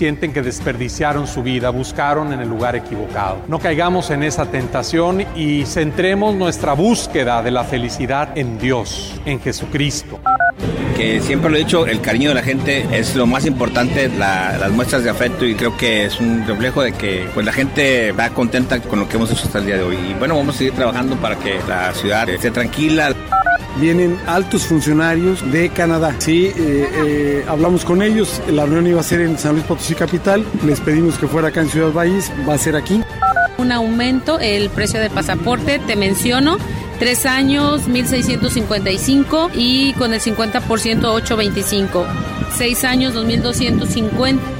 Sienten que desperdiciaron su vida, buscaron en el lugar equivocado. No caigamos en esa tentación y centremos nuestra búsqueda de la felicidad en Dios, en Jesucristo. Que siempre lo he dicho, el cariño de la gente es lo más importante, las muestras de afecto y creo que es un reflejo de que pues la gente va contenta con lo que hemos hecho hasta el día de hoy. Y bueno, vamos a seguir trabajando para que la ciudad esté tranquila vienen altos funcionarios de Canadá. Sí, eh, eh, hablamos con ellos, la reunión iba a ser en San Luis Potosí Capital, les pedimos que fuera acá en Ciudad Valles, va a ser aquí. Un aumento, el precio del pasaporte, te menciono, tres años 1.655 y con el 50% 8.25, seis años 2.250.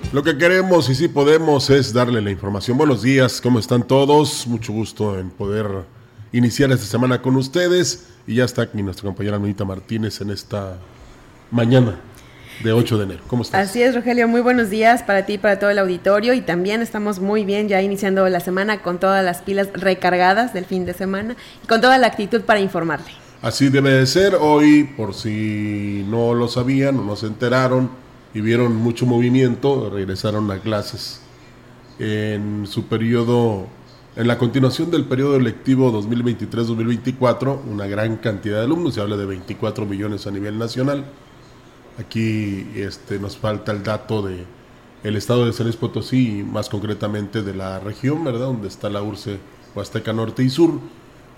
Lo que queremos y si podemos es darle la información. Buenos días, ¿cómo están todos? Mucho gusto en poder iniciar esta semana con ustedes. Y ya está aquí nuestra compañera Anita Martínez en esta mañana de 8 de enero. ¿Cómo estás? Así es, Rogelio. Muy buenos días para ti y para todo el auditorio. Y también estamos muy bien ya iniciando la semana con todas las pilas recargadas del fin de semana y con toda la actitud para informarle. Así debe de ser. Hoy, por si no lo sabían o no se enteraron, y vieron mucho movimiento, regresaron a clases en su periodo, en la continuación del periodo electivo 2023-2024, una gran cantidad de alumnos, se habla de 24 millones a nivel nacional. Aquí este, nos falta el dato de el estado de San Luis Potosí, más concretamente de la región, ¿verdad? Donde está la URCE Huasteca Norte y Sur,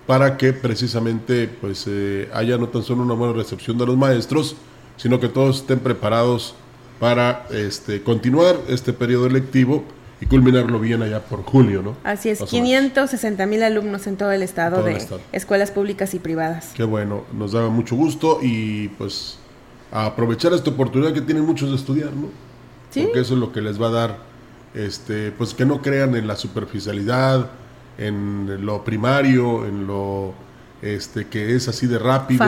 para que precisamente pues eh, haya no tan solo una buena recepción de los maestros, sino que todos estén preparados para este, continuar este periodo electivo y culminarlo bien allá por julio, ¿no? Así es, 560 mil alumnos en todo el estado de escuelas públicas y privadas. Qué bueno, nos da mucho gusto y pues aprovechar esta oportunidad que tienen muchos de estudiar, ¿no? ¿Sí? Porque eso es lo que les va a dar, este, pues que no crean en la superficialidad, en lo primario, en lo este, que es así de rápido,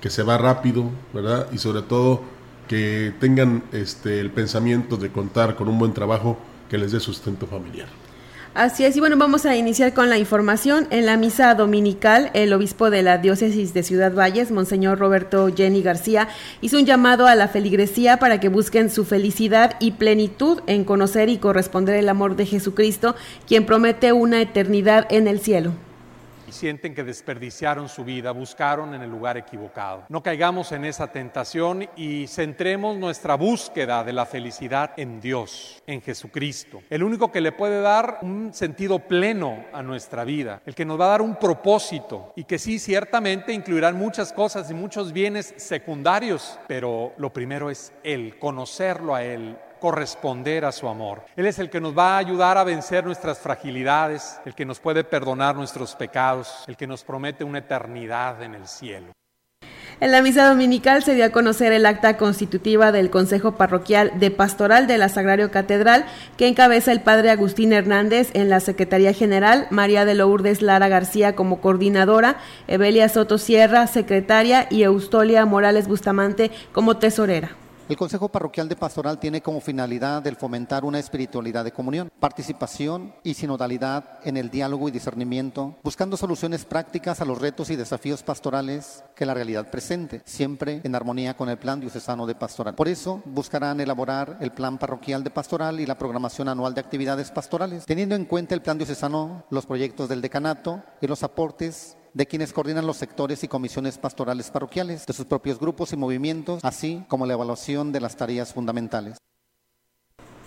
que se va rápido, ¿verdad? Y sobre todo que tengan este, el pensamiento de contar con un buen trabajo que les dé sustento familiar. Así es, y bueno, vamos a iniciar con la información. En la misa dominical, el obispo de la diócesis de Ciudad Valles, Monseñor Roberto Jenny García, hizo un llamado a la feligresía para que busquen su felicidad y plenitud en conocer y corresponder el amor de Jesucristo, quien promete una eternidad en el cielo y sienten que desperdiciaron su vida, buscaron en el lugar equivocado. No caigamos en esa tentación y centremos nuestra búsqueda de la felicidad en Dios, en Jesucristo, el único que le puede dar un sentido pleno a nuestra vida, el que nos va a dar un propósito y que sí, ciertamente incluirán muchas cosas y muchos bienes secundarios, pero lo primero es el conocerlo a Él, corresponder a su amor. Él es el que nos va a ayudar a vencer nuestras fragilidades, el que nos puede perdonar nuestros pecados, el que nos promete una eternidad en el cielo. En la misa dominical se dio a conocer el acta constitutiva del Consejo Parroquial de Pastoral de la Sagrario Catedral, que encabeza el padre Agustín Hernández en la Secretaría General, María de Lourdes Lara García como coordinadora, Evelia Soto Sierra, secretaria, y Eustolia Morales Bustamante como tesorera. El Consejo Parroquial de Pastoral tiene como finalidad el fomentar una espiritualidad de comunión, participación y sinodalidad en el diálogo y discernimiento, buscando soluciones prácticas a los retos y desafíos pastorales que la realidad presente, siempre en armonía con el plan diocesano de pastoral. Por eso buscarán elaborar el plan parroquial de pastoral y la programación anual de actividades pastorales, teniendo en cuenta el plan diocesano, los proyectos del decanato y los aportes de quienes coordinan los sectores y comisiones pastorales parroquiales, de sus propios grupos y movimientos, así como la evaluación de las tareas fundamentales.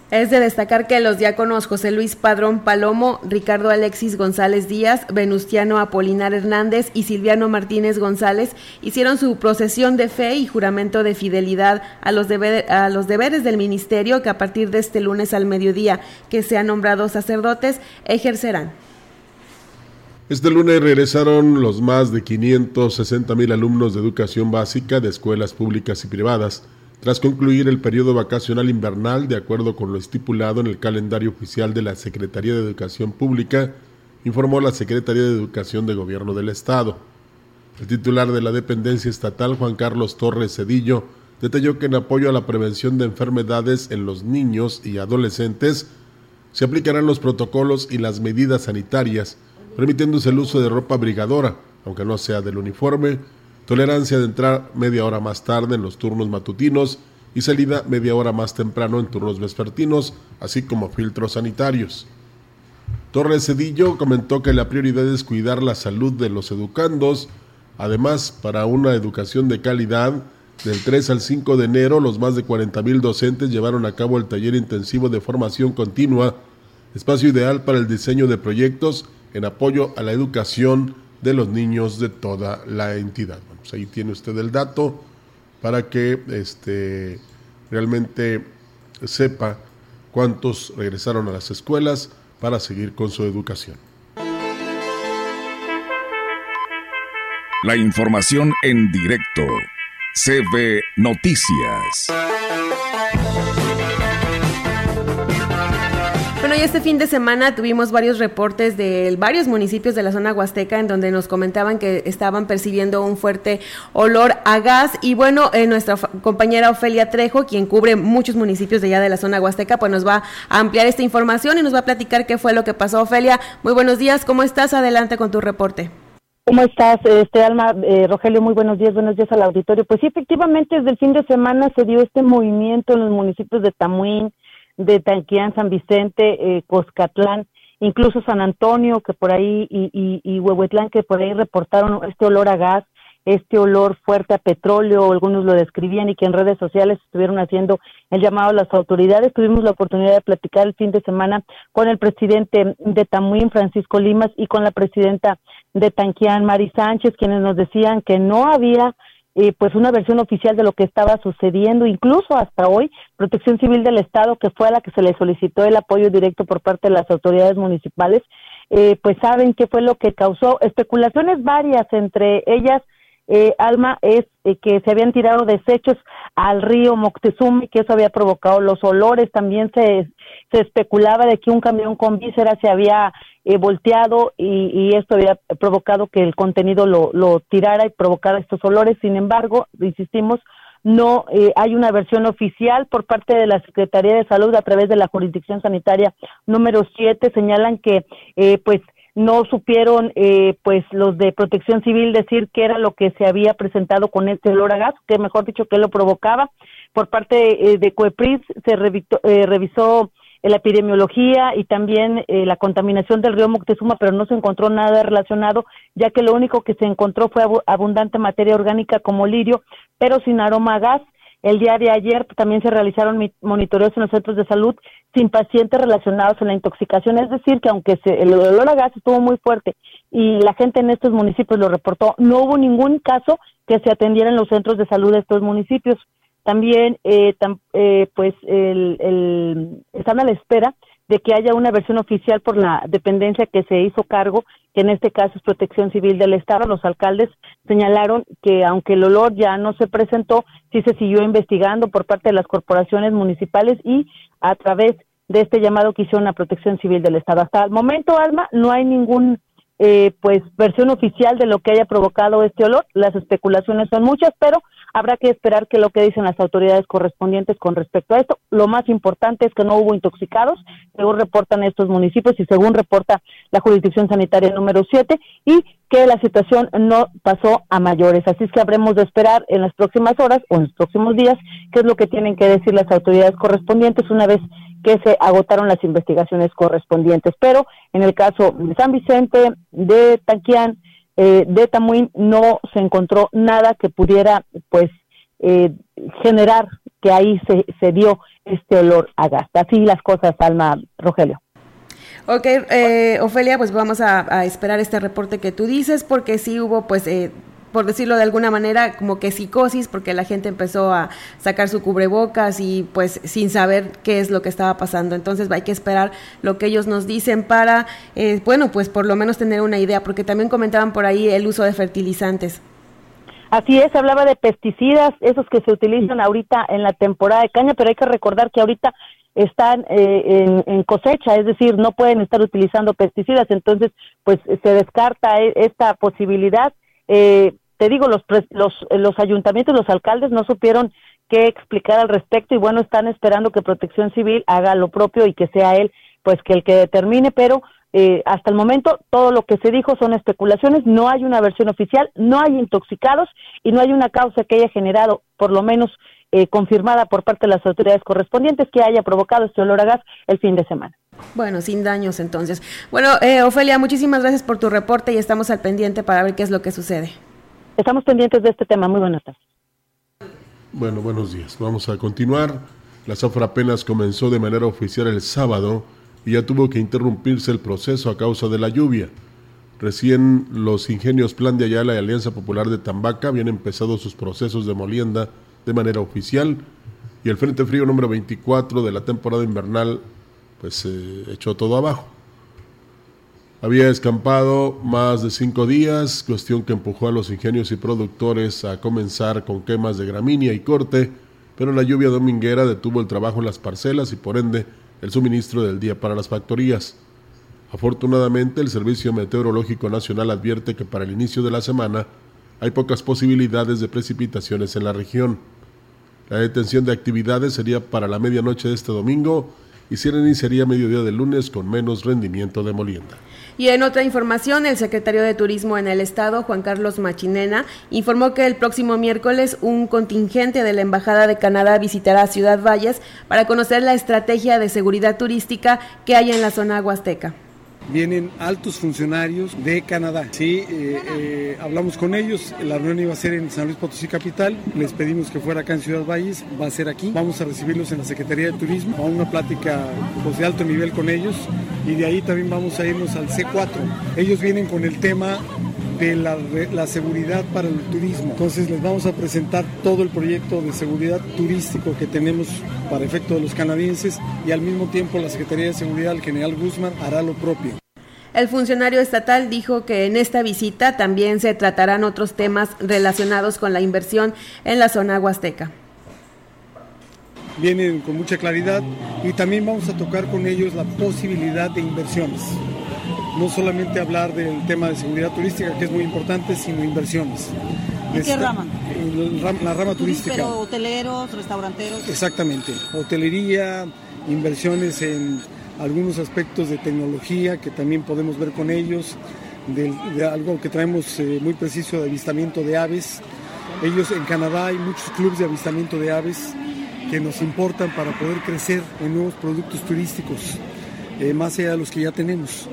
Es de destacar que los diáconos José Luis Padrón Palomo, Ricardo Alexis González Díaz, Venustiano Apolinar Hernández y Silviano Martínez González hicieron su procesión de fe y juramento de fidelidad a los, a los deberes del ministerio que a partir de este lunes al mediodía que sean nombrados sacerdotes ejercerán. Este lunes regresaron los más de 560 mil alumnos de educación básica de escuelas públicas y privadas, tras concluir el periodo vacacional invernal de acuerdo con lo estipulado en el calendario oficial de la Secretaría de Educación Pública, informó la Secretaría de Educación de Gobierno del Estado. El titular de la dependencia estatal, Juan Carlos Torres Cedillo, detalló que en apoyo a la prevención de enfermedades en los niños y adolescentes, se aplicarán los protocolos y las medidas sanitarias permitiéndose el uso de ropa brigadora, aunque no sea del uniforme, tolerancia de entrar media hora más tarde en los turnos matutinos y salida media hora más temprano en turnos vespertinos, así como filtros sanitarios. Torres Cedillo comentó que la prioridad es cuidar la salud de los educandos. Además, para una educación de calidad, del 3 al 5 de enero, los más de 40.000 docentes llevaron a cabo el taller intensivo de formación continua, espacio ideal para el diseño de proyectos en apoyo a la educación de los niños de toda la entidad. Pues ahí tiene usted el dato para que este, realmente sepa cuántos regresaron a las escuelas para seguir con su educación. La información en directo. CB Noticias. Bueno, y este fin de semana tuvimos varios reportes de varios municipios de la zona huasteca en donde nos comentaban que estaban percibiendo un fuerte olor a gas. Y bueno, eh, nuestra compañera Ofelia Trejo, quien cubre muchos municipios de allá de la zona huasteca, pues nos va a ampliar esta información y nos va a platicar qué fue lo que pasó. Ofelia, muy buenos días, ¿cómo estás? Adelante con tu reporte. ¿Cómo estás, este Alma? Eh, Rogelio, muy buenos días, buenos días al auditorio. Pues sí, efectivamente, desde el fin de semana se dio este movimiento en los municipios de Tamuín, de Tanquián, San Vicente, eh, Coscatlán, incluso San Antonio, que por ahí, y, y, y Huehuetlán, que por ahí reportaron este olor a gas, este olor fuerte a petróleo, algunos lo describían y que en redes sociales estuvieron haciendo el llamado a las autoridades. Tuvimos la oportunidad de platicar el fin de semana con el presidente de Tamuín, Francisco Limas, y con la presidenta de Tanquián, Mari Sánchez, quienes nos decían que no había eh, pues una versión oficial de lo que estaba sucediendo, incluso hasta hoy, Protección Civil del Estado, que fue a la que se le solicitó el apoyo directo por parte de las autoridades municipales, eh, pues saben qué fue lo que causó. Especulaciones varias, entre ellas, eh, Alma, es que se habían tirado desechos al río Moctezuma y que eso había provocado los olores, también se, se especulaba de que un camión con vísceras se había eh, volteado y, esto había provocado que el contenido lo, lo tirara y provocara estos olores. Sin embargo, insistimos, no eh, hay una versión oficial por parte de la Secretaría de Salud a través de la jurisdicción sanitaria número 7 señalan que eh, pues no supieron eh, pues los de Protección Civil decir qué era lo que se había presentado con este olor a gas, que mejor dicho que lo provocaba. Por parte de Coepris se revisó la epidemiología y también eh, la contaminación del río Moctezuma, pero no se encontró nada relacionado, ya que lo único que se encontró fue abundante materia orgánica como lirio, pero sin aroma a gas. El día de ayer también se realizaron monitoreos en los centros de salud sin pacientes relacionados en la intoxicación, es decir, que aunque se, el olor a gas estuvo muy fuerte y la gente en estos municipios lo reportó, no hubo ningún caso que se atendiera en los centros de salud de estos municipios. También, eh, eh, pues, el, están a la espera de que haya una versión oficial por la dependencia que se hizo cargo, que en este caso es Protección Civil del Estado. Los alcaldes señalaron que aunque el olor ya no se presentó, sí se siguió investigando por parte de las corporaciones municipales y a través de este llamado que hicieron a Protección Civil del Estado. Hasta el momento, Alma, no hay ningún eh, pues versión oficial de lo que haya provocado este olor. Las especulaciones son muchas, pero habrá que esperar que lo que dicen las autoridades correspondientes con respecto a esto. Lo más importante es que no hubo intoxicados, según reportan estos municipios y según reporta la jurisdicción sanitaria número 7 y que la situación no pasó a mayores. Así es que habremos de esperar en las próximas horas o en los próximos días qué es lo que tienen que decir las autoridades correspondientes una vez que se agotaron las investigaciones correspondientes. Pero en el caso de San Vicente, de Tanquián, eh, de Tamuín, no se encontró nada que pudiera, pues, eh, generar que ahí se, se dio este olor a gas. Así las cosas, Alma Rogelio. Ok, eh, Ofelia, pues vamos a, esperar este reporte que tú dices, porque sí hubo, pues, eh, por decirlo de alguna manera, como que psicosis, porque la gente empezó a sacar su cubrebocas y pues sin saber qué es lo que estaba pasando. Entonces hay que esperar lo que ellos nos dicen para, eh, bueno, pues por lo menos tener una idea, porque también comentaban por ahí el uso de fertilizantes. Así es, hablaba de pesticidas, esos que se utilizan ahorita en la temporada de caña, pero hay que recordar que ahorita están eh, en, cosecha, es decir, no pueden estar utilizando pesticidas, entonces pues se descarta e, esta posibilidad eh, te digo, los, los, los ayuntamientos, los alcaldes no supieron qué explicar al respecto y bueno, están esperando que Protección Civil haga lo propio y que sea él, pues que el que determine, pero eh, hasta el momento todo lo que se dijo son especulaciones, no hay una versión oficial, no hay intoxicados y no hay una causa que haya generado, por lo menos eh, confirmada por parte de las autoridades correspondientes, que haya provocado este olor a gas el fin de semana. Bueno, sin daños entonces. Bueno, eh, Ofelia, muchísimas gracias por tu reporte y estamos al pendiente para ver qué es lo que sucede. Estamos pendientes de este tema. Muy buenas tardes. Bueno, buenos días. Vamos a continuar. La zafra apenas comenzó de manera oficial el sábado y ya tuvo que interrumpirse el proceso a causa de la lluvia. Recién los ingenios Plan de Ayala y Alianza Popular de Tambaca habían empezado sus procesos de molienda de manera oficial y el Frente Frío número 24 de la temporada invernal pues eh, echó todo abajo. Había escampado más de cinco días, cuestión que empujó a los ingenios y productores a comenzar con quemas de gramínea y corte, pero la lluvia dominguera detuvo el trabajo en las parcelas y por ende el suministro del día para las factorías. Afortunadamente, el Servicio Meteorológico Nacional advierte que para el inicio de la semana hay pocas posibilidades de precipitaciones en la región. La detención de actividades sería para la medianoche de este domingo y se iniciaría mediodía del lunes con menos rendimiento de molienda. Y en otra información, el secretario de Turismo en el Estado, Juan Carlos Machinena, informó que el próximo miércoles un contingente de la Embajada de Canadá visitará Ciudad Valles para conocer la estrategia de seguridad turística que hay en la zona huasteca. Vienen altos funcionarios de Canadá. Sí, eh, eh, hablamos con ellos, la reunión iba a ser en San Luis Potosí Capital, les pedimos que fuera acá en Ciudad Valles, va a ser aquí, vamos a recibirlos en la Secretaría de Turismo, a una plática pues, de alto nivel con ellos y de ahí también vamos a irnos al C4. Ellos vienen con el tema de la, seguridad para el turismo. Entonces les vamos a presentar todo el proyecto de seguridad turístico que tenemos para efecto de los canadienses y al mismo tiempo la Secretaría de Seguridad, el general Guzmán, hará lo propio. El funcionario estatal dijo que en esta visita también se tratarán otros temas relacionados con la inversión en la zona huasteca. Vienen con mucha claridad y también vamos a tocar con ellos la posibilidad de inversiones no solamente hablar del tema de seguridad turística, que es muy importante, sino inversiones. ¿En qué rama? la rama turística. Pero hoteleros, restauranteros. Exactamente, hotelería, inversiones en algunos aspectos de tecnología que también podemos ver con ellos, de, algo que traemos eh, muy preciso de avistamiento de aves. Ellos en Canadá hay muchos clubes de avistamiento de aves que nos importan para poder crecer en nuevos productos turísticos, eh, más allá de los que ya tenemos.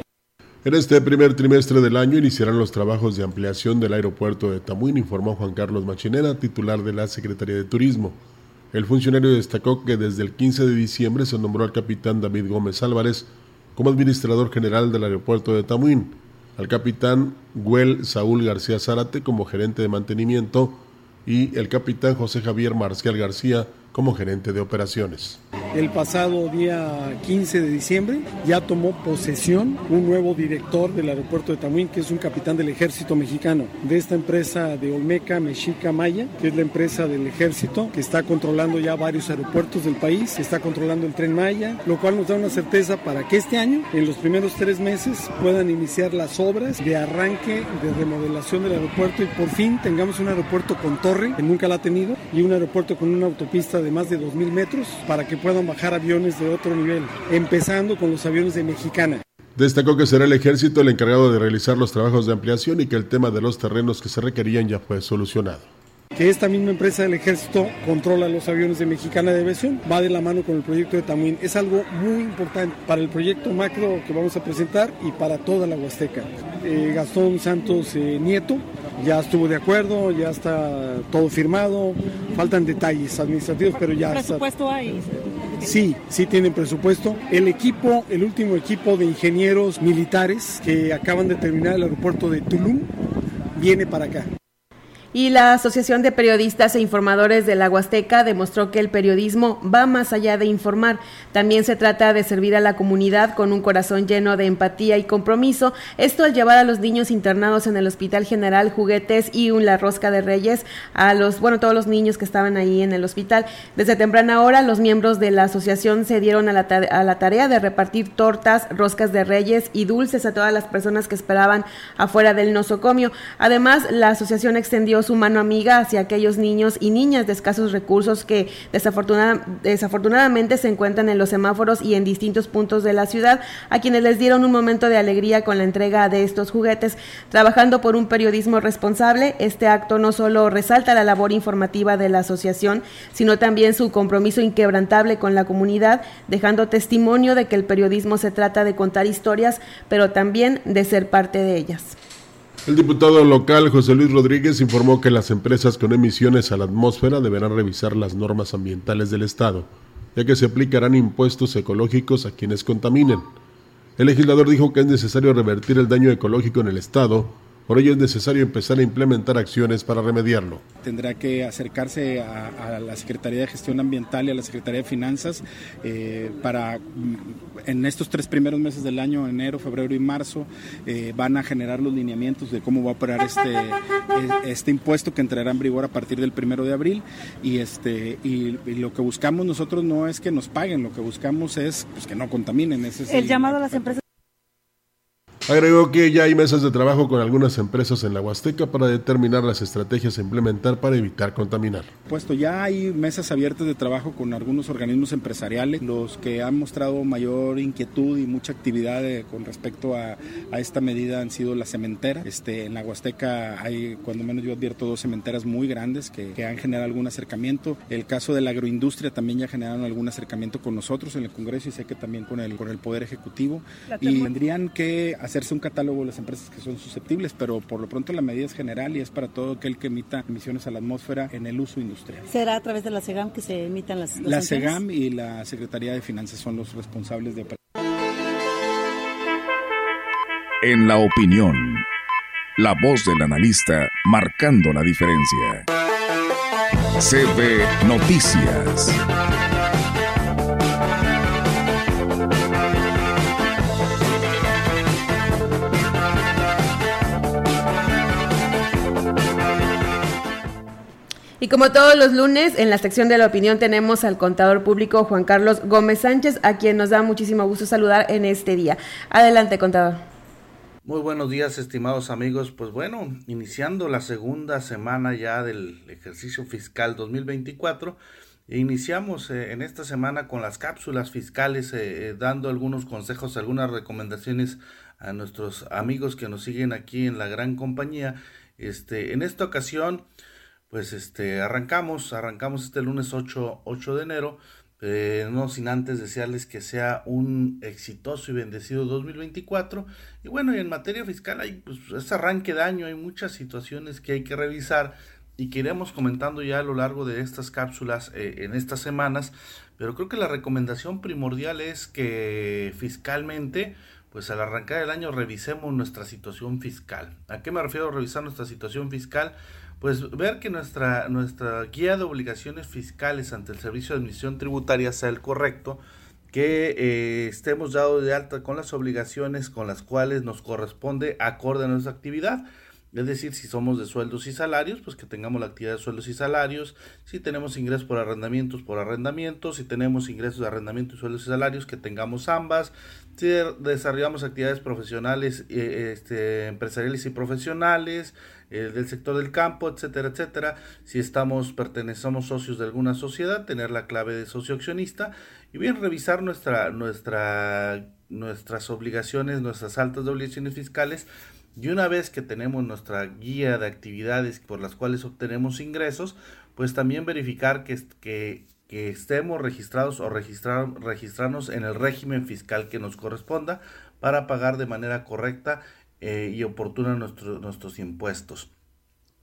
En este primer trimestre del año iniciarán los trabajos de ampliación del aeropuerto de Tamuín, informó Juan Carlos Machinera, titular de la Secretaría de Turismo. El funcionario destacó que desde el 15 de diciembre se nombró al capitán David Gómez Álvarez como administrador general del aeropuerto de Tamuín, al capitán Güel Saúl García Zárate como gerente de mantenimiento y el capitán José Javier Marcial García como gerente de operaciones. el pasado día 15 de diciembre, ya tomó posesión un nuevo director del aeropuerto de Tamuín, que es un capitán del ejército mexicano, de esta empresa de Olmeca Mexica Maya, que es la empresa del ejército, que está controlando ya varios aeropuertos del país, está controlando el tren Maya, lo cual nos da una certeza para que este año, en los primeros tres meses, puedan iniciar las obras de arranque, de remodelación del aeropuerto y por fin tengamos un aeropuerto con torre, que nunca la ha tenido, y un aeropuerto con una autopista de más de 2.000 metros para que puedan bajar aviones de otro nivel, empezando con los aviones de Mexicana. Destacó que será el ejército el encargado de realizar los trabajos de ampliación y que el tema de los terrenos que se requerían ya fue solucionado que esta misma empresa del ejército controla los aviones de Mexicana de Aviación, va de la mano con el proyecto de Tamuín. Es algo muy importante para el proyecto macro que vamos a presentar y para toda la Huasteca. Eh, Gastón Santos eh, Nieto ya estuvo de acuerdo, ya está todo firmado, faltan detalles administrativos, pero ya ¿Presupuesto hay? Sí, sí tienen presupuesto. El equipo, el último equipo de ingenieros militares que acaban de terminar el aeropuerto de Tulum, viene para acá y la Asociación de Periodistas e Informadores de la Huasteca demostró que el periodismo va más allá de informar. También se trata de servir a la comunidad con un corazón lleno de empatía y compromiso. Esto al llevar a los niños internados en el Hospital General juguetes y una rosca de reyes a los, bueno, todos los niños que estaban ahí en el hospital. Desde temprana hora, los miembros de la asociación se dieron a la, a la tarea de repartir tortas, roscas de reyes y dulces a todas las personas que esperaban afuera del nosocomio. Además, la asociación extendió su mano amiga hacia aquellos niños y niñas de escasos recursos que desafortunadamente se encuentran en los semáforos y en distintos puntos de la ciudad, a quienes les dieron un momento de alegría con la entrega de estos juguetes. Trabajando por un periodismo responsable, este acto no solo resalta la labor informativa de la asociación, sino también su compromiso inquebrantable con la comunidad, dejando testimonio de que el periodismo se trata de contar historias, pero también de ser parte de ellas. El diputado local José Luis Rodríguez informó que las empresas con emisiones a la atmósfera deberán revisar las normas ambientales del Estado, ya que se aplicarán impuestos ecológicos a quienes contaminen. El legislador dijo que es necesario revertir el daño ecológico en el Estado por ello es necesario empezar a implementar acciones para remediarlo. Tendrá que acercarse a, la Secretaría de Gestión Ambiental y a la Secretaría de Finanzas eh, para mm, en estos tres primeros meses del año, enero, febrero y marzo, eh, van a generar los lineamientos de cómo va a operar este, e, este impuesto que entrará en vigor a partir del primero de abril. Y, este, y, lo que buscamos nosotros no es que nos paguen, lo que buscamos es pues, que no contaminen. Ese es el, el llamado a las empresas Agregó que ya hay mesas de trabajo con algunas empresas en la Huasteca para determinar las estrategias a implementar para evitar contaminar. Puesto ya hay mesas abiertas de trabajo con algunos organismos empresariales, los que han mostrado mayor inquietud y mucha actividad eh, con respecto a, esta medida han sido las cementeras. Este, en la Huasteca hay, cuando menos yo advierto, dos cementeras muy grandes que, han generado algún acercamiento. El caso de la agroindustria también ya generaron algún acercamiento con nosotros en el Congreso y sé que también con el, con el Poder Ejecutivo. Y tendrían que hacer hacerse un catálogo de las empresas que son susceptibles, pero por lo pronto la medida es general y es para todo aquel que emita emisiones a la atmósfera en el uso industrial. ¿Será a través de la SEGAM que se emitan las, las La SEGAM y la Secretaría de Finanzas son los responsables de... En la opinión, la voz del analista marcando la diferencia. CB Noticias. Y como todos los lunes, en la sección de la opinión tenemos al contador público Juan Carlos Gómez Sánchez, a quien nos da muchísimo gusto saludar en este día. Adelante, contador. Muy buenos días, estimados amigos. Pues bueno, iniciando la segunda semana ya del ejercicio fiscal 2024, iniciamos eh, en esta semana con las cápsulas fiscales, eh, eh, dando algunos consejos, algunas recomendaciones a nuestros amigos que nos siguen aquí en la gran compañía. Este, en esta ocasión, pues este, arrancamos, arrancamos este lunes 8, 8 de enero, eh, no sin antes desearles que sea un exitoso y bendecido 2024. Y bueno, y en materia fiscal hay pues es arranque de año, hay muchas situaciones que hay que revisar y que iremos comentando ya a lo largo de estas cápsulas eh, en estas semanas. Pero creo que la recomendación primordial es que fiscalmente, pues al arrancar el año revisemos nuestra situación fiscal. ¿A qué me refiero revisar nuestra situación fiscal? Pues ver que nuestra, nuestra guía de obligaciones fiscales ante el Servicio de Admisión Tributaria sea el correcto, que eh, estemos dados de alta con las obligaciones con las cuales nos corresponde acorde a nuestra actividad. Es decir, si somos de sueldos y salarios, pues que tengamos la actividad de sueldos y salarios. Si tenemos ingresos por arrendamientos, por arrendamientos. Si tenemos ingresos de arrendamiento y sueldos y salarios, que tengamos ambas. Si desarrollamos actividades profesionales, eh, este, empresariales y profesionales, eh, del sector del campo, etcétera, etcétera. Si estamos, pertenecemos socios de alguna sociedad, tener la clave de socio accionista. Y bien, revisar nuestra, nuestra, nuestras obligaciones, nuestras altas obligaciones fiscales y una vez que tenemos nuestra guía de actividades por las cuales obtenemos ingresos, pues también verificar que, que, que estemos registrados o registrar, registrarnos en el régimen fiscal que nos corresponda para pagar de manera correcta eh, y oportuna nuestros impuestos.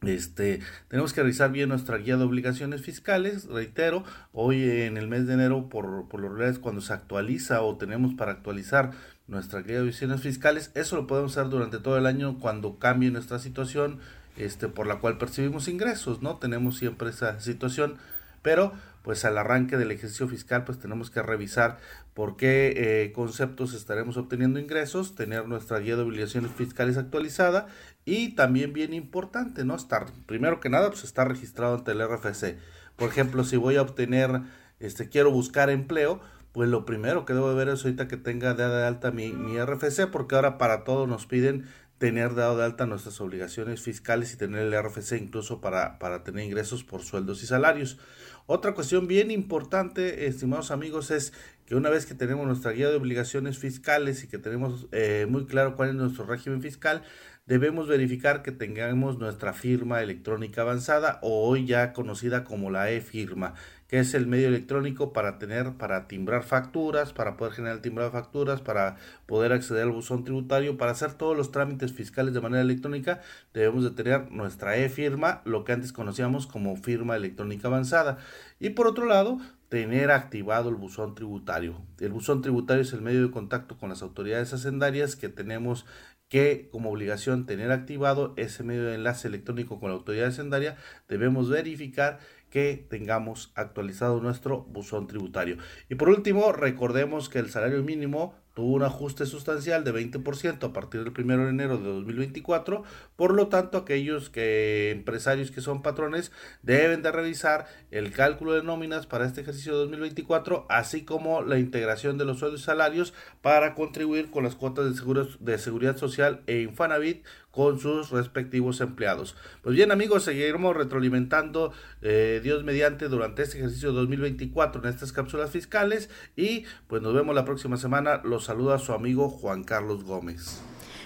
Este, tenemos que revisar bien nuestra guía de obligaciones fiscales. Reitero, hoy en el mes de enero, por, por lo es cuando se actualiza o tenemos para actualizar nuestra guía de obligaciones fiscales, eso lo podemos hacer durante todo el año cuando cambie nuestra situación este, por la cual percibimos ingresos, ¿no? Tenemos siempre esa situación, pero pues al arranque del ejercicio fiscal pues tenemos que revisar por qué eh, conceptos estaremos obteniendo ingresos, tener nuestra guía de obligaciones fiscales actualizada y también bien importante, ¿no? Estar, primero que nada, pues estar registrado ante el RFC. Por ejemplo, si voy a obtener, este, quiero buscar empleo, pues lo primero que debo de ver es ahorita que tenga de alta mi, mi RFC, porque ahora para todo nos piden tener dado de alta nuestras obligaciones fiscales y tener el RFC incluso para, para tener ingresos por sueldos y salarios. Otra cuestión bien importante, estimados amigos, es que una vez que tenemos nuestra guía de obligaciones fiscales y que tenemos eh, muy claro cuál es nuestro régimen fiscal, debemos verificar que tengamos nuestra firma electrónica avanzada o hoy ya conocida como la e-firma que es el medio electrónico para tener, para timbrar facturas, para poder generar timbrar facturas, para poder acceder al buzón tributario, para hacer todos los trámites fiscales de manera electrónica, debemos de tener nuestra e-firma, lo que antes conocíamos como firma electrónica avanzada. Y por otro lado, tener activado el buzón tributario. El buzón tributario es el medio de contacto con las autoridades hacendarias que tenemos que como obligación tener activado ese medio de enlace electrónico con la autoridad hacendaria, debemos verificar que tengamos actualizado nuestro buzón tributario. Y por último, recordemos que el salario mínimo tuvo un ajuste sustancial de 20% a partir del 1 de enero de 2024, por lo tanto aquellos que empresarios que son patrones deben de revisar el cálculo de nóminas para este ejercicio de 2024, así como la integración de los sueldos y salarios para contribuir con las cuotas de, seguros, de seguridad social e Infanavit con sus respectivos empleados. Pues bien amigos, seguiremos retroalimentando eh, Dios mediante durante este ejercicio 2024 en estas cápsulas fiscales y pues nos vemos la próxima semana. Los saluda su amigo Juan Carlos Gómez.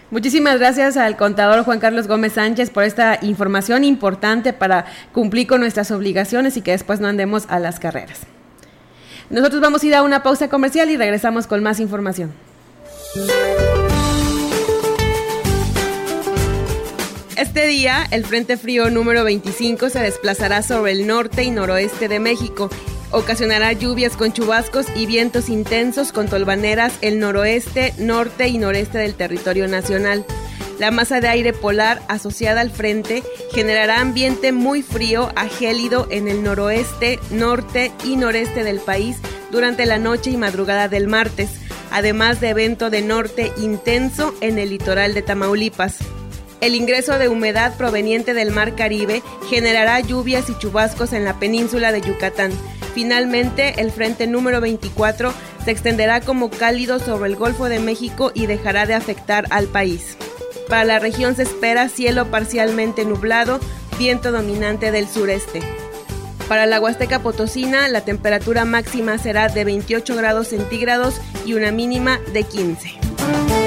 Muchísimas gracias al contador Juan Carlos Gómez Sánchez por esta información importante para cumplir con nuestras obligaciones y que después no andemos a las carreras. Nosotros vamos a ir a una pausa comercial y regresamos con más información. Este día, el Frente Frío número 25 se desplazará sobre el norte y noroeste de México. Ocasionará lluvias con chubascos y vientos intensos con tolvaneras el noroeste, norte y noreste del territorio nacional. La masa de aire polar asociada al frente generará ambiente muy frío a gélido en el noroeste, norte y noreste del país durante la noche y madrugada del martes, además de evento de norte intenso en el litoral de Tamaulipas. El ingreso de humedad proveniente del Mar Caribe generará lluvias y chubascos en la península de Yucatán. Finalmente, el frente número 24 se extenderá como cálido sobre el Golfo de México y dejará de afectar al país. Para la región se espera cielo parcialmente nublado, viento dominante del sureste. Para la Huasteca Potosina, la temperatura máxima será de 28 grados centígrados y una mínima de 15.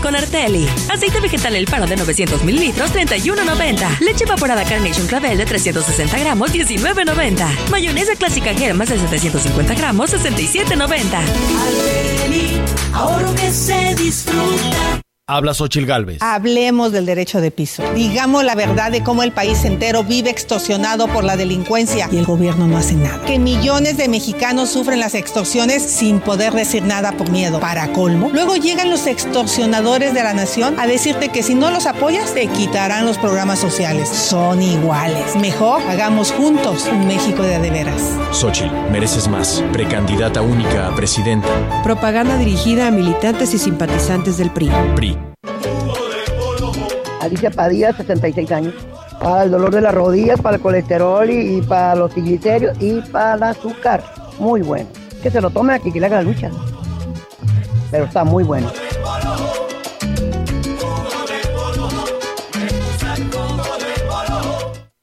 con Arteli. Aceite vegetal El Paro de 900 mililitros, 31.90. Leche evaporada Carnation Clavel de 360 gramos, 19.90. Mayonesa clásica Germas de 750 gramos, 67.90. Arteli, ahorro que se disfruta. Habla Xochil Gálvez. Hablemos del derecho de piso. Digamos la verdad de cómo el país entero vive extorsionado por la delincuencia y el gobierno no hace nada. Que millones de mexicanos sufren las extorsiones sin poder decir nada por miedo. Para colmo, luego llegan los extorsionadores de la nación a decirte que si no los apoyas te quitarán los programas sociales. Son iguales. Mejor hagamos juntos un México de adeveras. Xochil, mereces más. Precandidata única a presidenta. Propaganda dirigida a militantes y simpatizantes del PRI. PRI. Alicia Padilla, 66 años. Para el dolor de las rodillas, para el colesterol y, para los triglicéridos y para el azúcar. Muy bueno. Que se lo tome aquí, que le haga la lucha. Pero está muy bueno.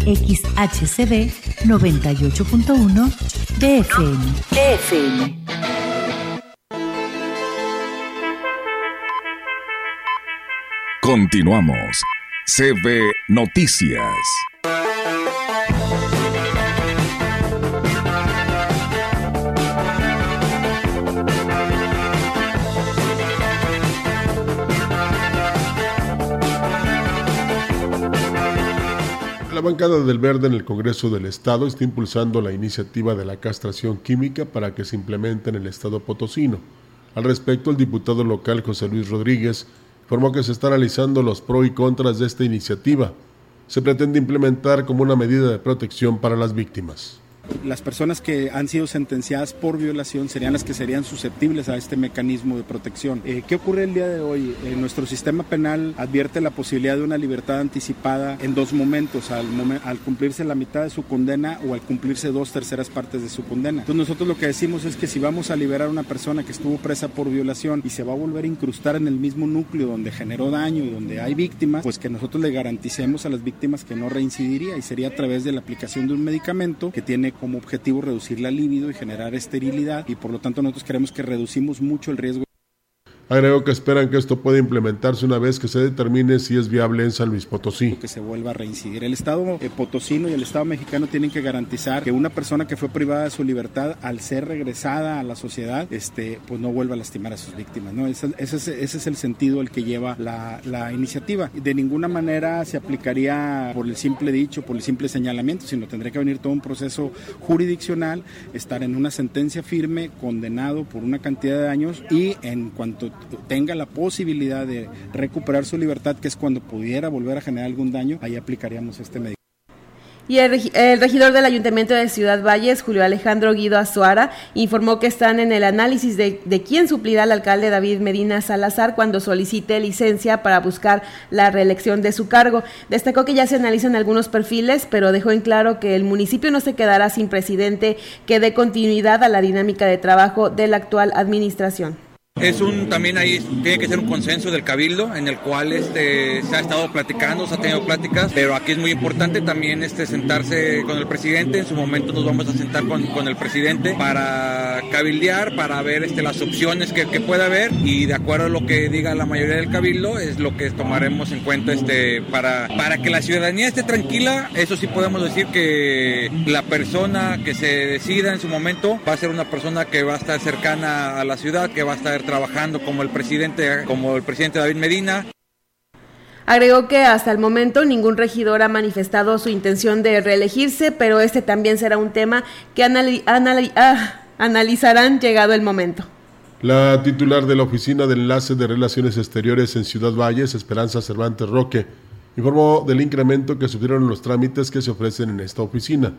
XHCD 98.1 DFM. DFM. Continuamos. CB Noticias. La bancada del Verde en el Congreso del Estado está impulsando la iniciativa de la castración química para que se implemente en el Estado potosino. Al respecto, el diputado local José Luis Rodríguez informó que se están analizando los pros y contras de esta iniciativa. Se pretende implementar como una medida de protección para las víctimas las personas que han sido sentenciadas por violación serían las que serían susceptibles a este mecanismo de protección. Eh, ¿Qué ocurre el día de hoy? Eh, nuestro sistema penal advierte la posibilidad de una libertad anticipada en dos momentos, al, al cumplirse la mitad de su condena o al cumplirse dos terceras partes de su condena. Entonces nosotros lo que decimos es que si vamos a liberar a una persona que estuvo presa por violación y se va a volver a incrustar en el mismo núcleo donde generó daño y donde hay víctimas, pues que nosotros le garanticemos a las víctimas que no reincidiría y sería a través de la aplicación de un medicamento que tiene como objetivo reducir la libido y generar esterilidad y por lo tanto nosotros creemos que reducimos mucho el riesgo. Agregó que esperan que esto pueda implementarse una vez que se determine si es viable en San Luis Potosí. Que se vuelva a reincidir. El Estado eh, potosino y el Estado mexicano tienen que garantizar que una persona que fue privada de su libertad al ser regresada a la sociedad, este, pues no vuelva a lastimar a sus víctimas. ¿no? Ese, ese, es, ese es, el sentido el que lleva la, la, iniciativa. De ninguna manera se aplicaría por el simple dicho, por el simple señalamiento, sino tendría que venir todo un proceso jurisdiccional, estar en una sentencia firme, condenado por una cantidad de años y en cuanto tenga la posibilidad de recuperar su libertad, que es cuando pudiera volver a generar algún daño, ahí aplicaríamos este medicamento. Y el, regidor del Ayuntamiento de Ciudad Valles, Julio Alejandro Guido Azuara, informó que están en el análisis de, de, quién suplirá al alcalde David Medina Salazar cuando solicite licencia para buscar la reelección de su cargo. Destacó que ya se analizan algunos perfiles, pero dejó en claro que el municipio no se quedará sin presidente que dé continuidad a la dinámica de trabajo de la actual administración. Es un, también ahí tiene que ser un consenso del cabildo en el cual este, se ha estado platicando, se ha tenido pláticas, pero aquí es muy importante también este, sentarse con el presidente, en su momento nos vamos a sentar con, con el presidente para cabildear, para ver este, las opciones que, que pueda haber. Y de acuerdo a lo que diga la mayoría del cabildo es lo que tomaremos en cuenta este, para, para que la ciudadanía esté tranquila, eso sí podemos decir que la persona que se decida en su momento va a ser una persona que va a estar cercana a la ciudad, que va a estar trabajando como el presidente, como el presidente David Medina. Agregó que hasta el momento ningún regidor ha manifestado su intención de reelegirse, pero este también será un tema que ah, analizarán llegado el momento. La titular de la Oficina de Enlace de Relaciones Exteriores en Ciudad Valles, Esperanza Cervantes Roque, informó del incremento que sufrieron los trámites que se ofrecen en esta oficina.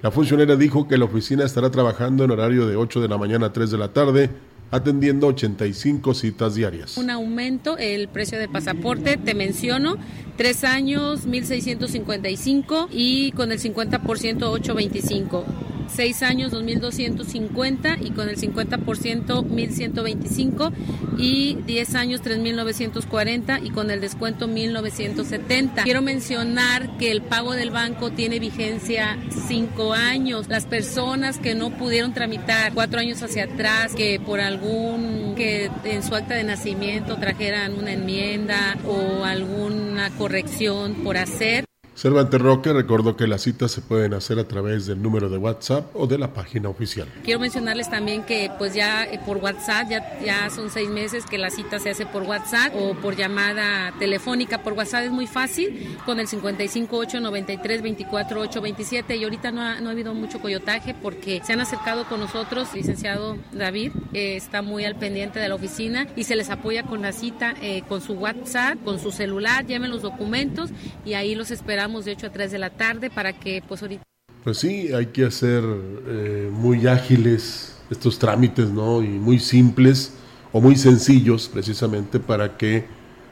La funcionaria dijo que la oficina estará trabajando en horario de 8 de la mañana a 3 de la tarde atendiendo 85 citas diarias. Un aumento, el precio de pasaporte, te menciono, tres años 1.655 y con el 50% 825. 6 años 2.250 y con el 50% 1.125 y 10 años 3.940 y con el descuento 1.970. Quiero mencionar que el pago del banco tiene vigencia 5 años. Las personas que no pudieron tramitar 4 años hacia atrás, que por algún, que en su acta de nacimiento trajeran una enmienda o alguna corrección por hacer, Cervantes Roque recordó que las citas se pueden hacer a través del número de WhatsApp o de la página oficial. Quiero mencionarles también que pues ya eh, por WhatsApp, ya, ya son seis meses que la cita se hace por WhatsApp o por llamada telefónica. Por WhatsApp es muy fácil con el 558 93 24 827 y ahorita no ha, no ha habido mucho coyotaje porque se han acercado con nosotros, licenciado David, eh, está muy al pendiente de la oficina y se les apoya con la cita, eh, con su WhatsApp, con su celular, llamen los documentos y ahí los esperamos de 8 a 3 de la tarde para que pues ahorita... Pues sí, hay que hacer eh, muy ágiles estos trámites, ¿no? Y muy simples o muy sencillos precisamente para que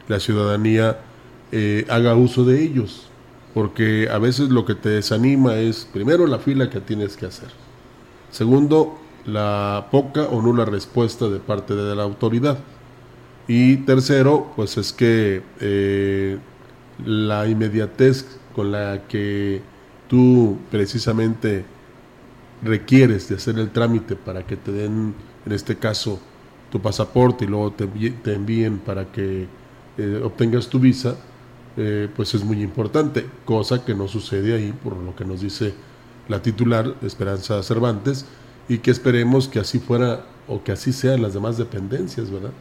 la ciudadanía eh, haga uso de ellos. Porque a veces lo que te desanima es, primero, la fila que tienes que hacer. Segundo, la poca o nula respuesta de parte de la autoridad. Y tercero, pues es que eh, la inmediatez con la que tú precisamente requieres de hacer el trámite para que te den, en este caso, tu pasaporte y luego te, envíen para que eh, obtengas tu visa, eh, pues es muy importante, cosa que no sucede ahí por lo que nos dice la titular Esperanza Cervantes y que esperemos que así fuera o que así sean las demás dependencias, ¿verdad?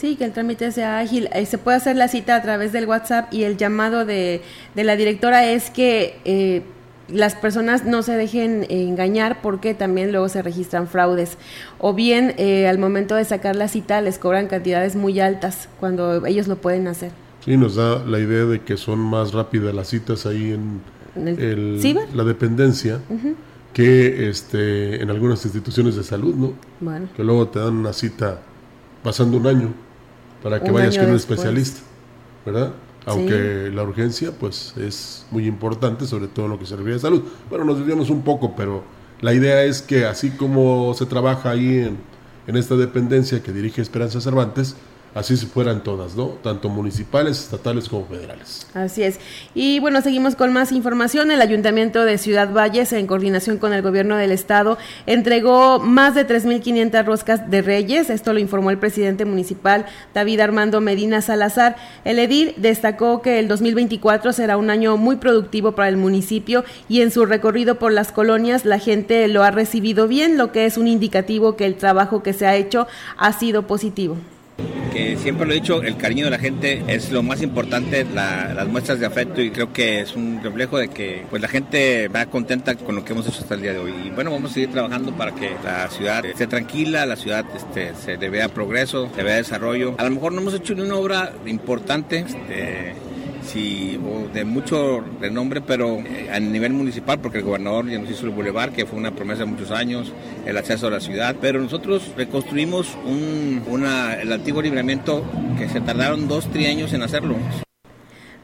Sí, que el trámite sea ágil. Eh, se puede hacer la cita a través del WhatsApp y el llamado de, de la directora es que eh, las personas no se dejen engañar porque también luego se registran fraudes. O bien eh, al momento de sacar la cita les cobran cantidades muy altas cuando ellos lo pueden hacer. Sí, nos da la idea de que son más rápidas las citas ahí en, la dependencia. que este en algunas instituciones de salud, ¿no? Bueno. Que luego te dan una cita pasando un año para que vayas con un especialista, ¿verdad? Aunque la urgencia pues es muy importante, sobre todo en lo que se refiere a salud. Bueno, nos desviamos un poco, pero la idea es que así como se trabaja ahí en, en esta dependencia que dirige Esperanza Cervantes, así se fueran todas, ¿no? Tanto municipales, estatales como federales. Así es. Y bueno, seguimos con más información. El Ayuntamiento de Ciudad Valles, en coordinación con el gobierno del estado, entregó más de 3.500 roscas de reyes. Esto lo informó el presidente municipal David Armando Medina Salazar. El edil destacó que el 2024 será un año muy productivo para el municipio y en su recorrido por las colonias la gente lo ha recibido bien, lo que es un indicativo que el trabajo que se ha hecho ha sido positivo que siempre lo he dicho, el cariño de la gente es lo más importante, las muestras de afecto y creo que es un reflejo de que pues la gente va contenta con lo que hemos hecho hasta el día de hoy. Y bueno, vamos a seguir trabajando para que la ciudad esté tranquila, la ciudad este, se vea progreso, se vea desarrollo. A lo mejor no hemos hecho ni una obra importante, este, sí, de mucho renombre, pero eh, a nivel municipal, porque el gobernador ya nos hizo el bulevar, que fue una promesa de muchos años, el acceso a la ciudad, pero nosotros reconstruimos un, una, el antiguo libramiento que se tardaron dos trienios en hacerlo.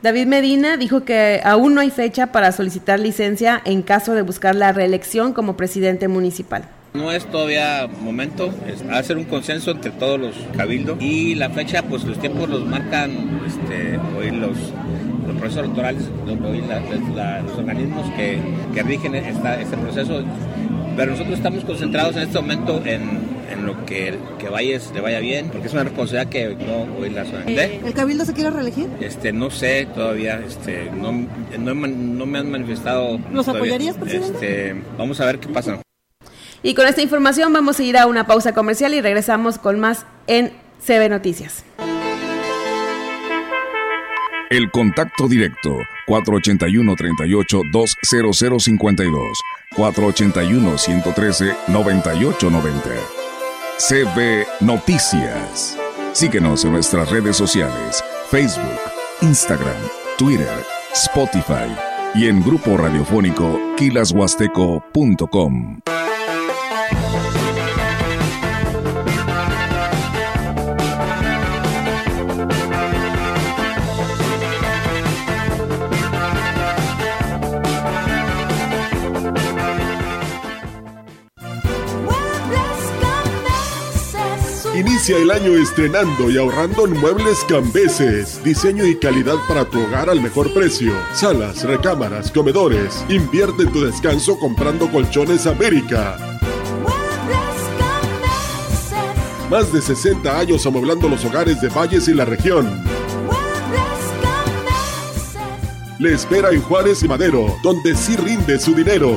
David Medina dijo que aún no hay fecha para solicitar licencia en caso de buscar la reelección como presidente municipal. No es todavía momento, es hacer un consenso entre todos los cabildos y la fecha, pues los tiempos los marcan este, hoy los, los procesos electorales, los, organismos que, que rigen esta, este proceso, pero nosotros estamos concentrados en este momento en, en lo que, que Valles le vaya bien, porque es una responsabilidad que no hoy la zona. Eh, ¿El Cabildo se quiere reelegir? Este, no sé todavía, este, no, no, no me han manifestado. ¿Los apoyarías, presidente? Este, vamos a ver qué pasa. Y con esta información vamos a ir a una pausa comercial y regresamos con más en CB Noticias. El contacto directo 481-38-20052 481-113-9890 CB Noticias. Síguenos en nuestras redes sociales, Facebook, Instagram, Twitter, Spotify y en grupo radiofónico kilashuasteco.com. Inicia el año estrenando y ahorrando en muebles Cambeses. Diseño y calidad para tu hogar al mejor precio. Salas, recámaras, comedores. Invierte en tu descanso comprando colchones América. Más de 60 años amueblando los hogares de Valles y la región. Le espera en Juárez y Madero, donde sí rinde su dinero.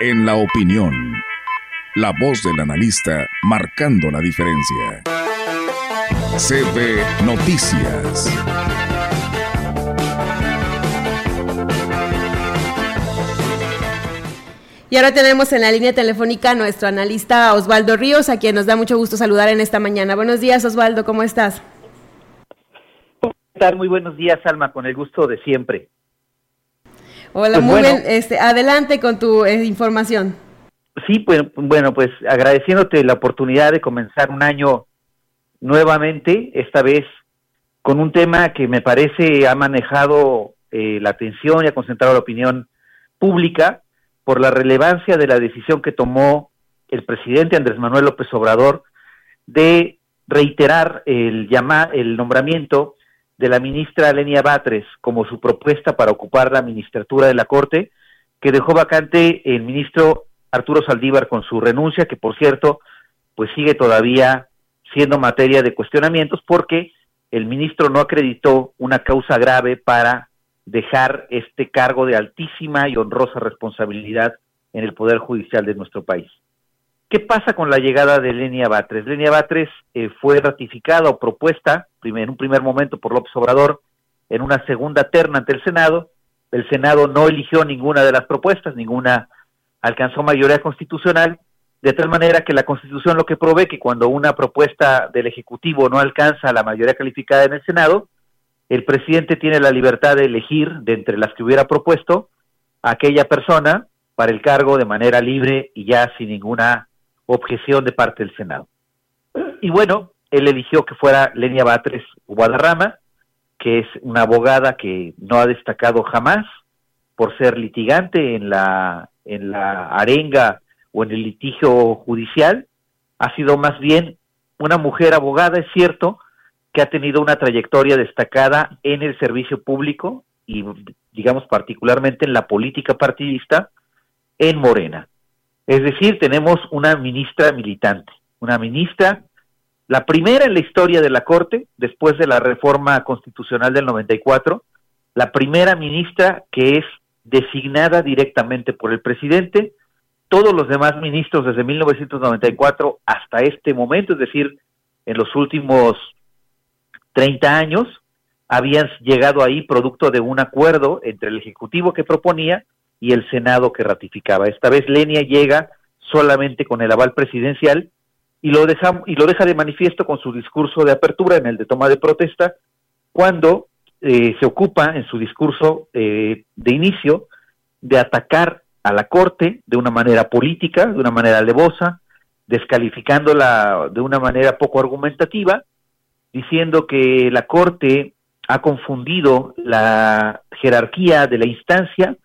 En la opinión, la voz del analista marcando la diferencia. CB Noticias. Y ahora tenemos en la línea telefónica a nuestro analista Osvaldo Ríos, a quien nos da mucho gusto saludar en esta mañana. Buenos días, Osvaldo, ¿cómo estás? Muy buenos días, Alma, con el gusto de siempre. Hola, pues muy bien. Este, adelante con tu eh, información. Sí, pues bueno, pues agradeciéndote la oportunidad de comenzar un año nuevamente, esta vez con un tema que me parece ha manejado eh, la atención y ha concentrado la opinión pública por la relevancia de la decisión que tomó el presidente Andrés Manuel López Obrador de reiterar el llama, el nombramiento de la ministra Lenia Batres como su propuesta para ocupar la ministratura de la Corte, que dejó vacante el ministro Arturo Saldívar con su renuncia, que por cierto, pues sigue todavía siendo materia de cuestionamientos porque el ministro no acreditó una causa grave para dejar este cargo de altísima y honrosa responsabilidad en el Poder Judicial de nuestro país. ¿Qué pasa con la llegada de Lenia Batres? Lenia Batres eh, fue ratificada o propuesta en un primer momento por López Obrador en una segunda terna ante el Senado. El Senado no eligió ninguna de las propuestas, ninguna alcanzó mayoría constitucional, de tal manera que la Constitución lo que provee que cuando una propuesta del Ejecutivo no alcanza la mayoría calificada en el Senado, el presidente tiene la libertad de elegir de entre las que hubiera propuesto a aquella persona para el cargo de manera libre y ya sin ninguna objeción de parte del Senado. Y bueno, él eligió que fuera Lenia Batres Guadarrama, que es una abogada que no ha destacado jamás por ser litigante en la, en la arenga o en el litigio judicial, ha sido más bien una mujer abogada, es cierto, que ha tenido una trayectoria destacada en el servicio público y, digamos, particularmente en la política partidista en Morena. Es decir, tenemos una ministra militante, una ministra, la primera en la historia de la Corte, después de la reforma constitucional del 94, la primera ministra que es designada directamente por el presidente. Todos los demás ministros desde 1994 hasta este momento, es decir, en los últimos 30 años, habían llegado ahí producto de un acuerdo entre el Ejecutivo que proponía y el Senado que ratificaba. Esta vez Lenia llega solamente con el aval presidencial y lo deja y lo deja de manifiesto con su discurso de apertura en el de toma de protesta cuando eh, se ocupa en su discurso eh, de inicio de atacar a la corte de una manera política, de una manera alevosa, descalificándola de una manera poco argumentativa, diciendo que la corte ha confundido la jerarquía de la instancia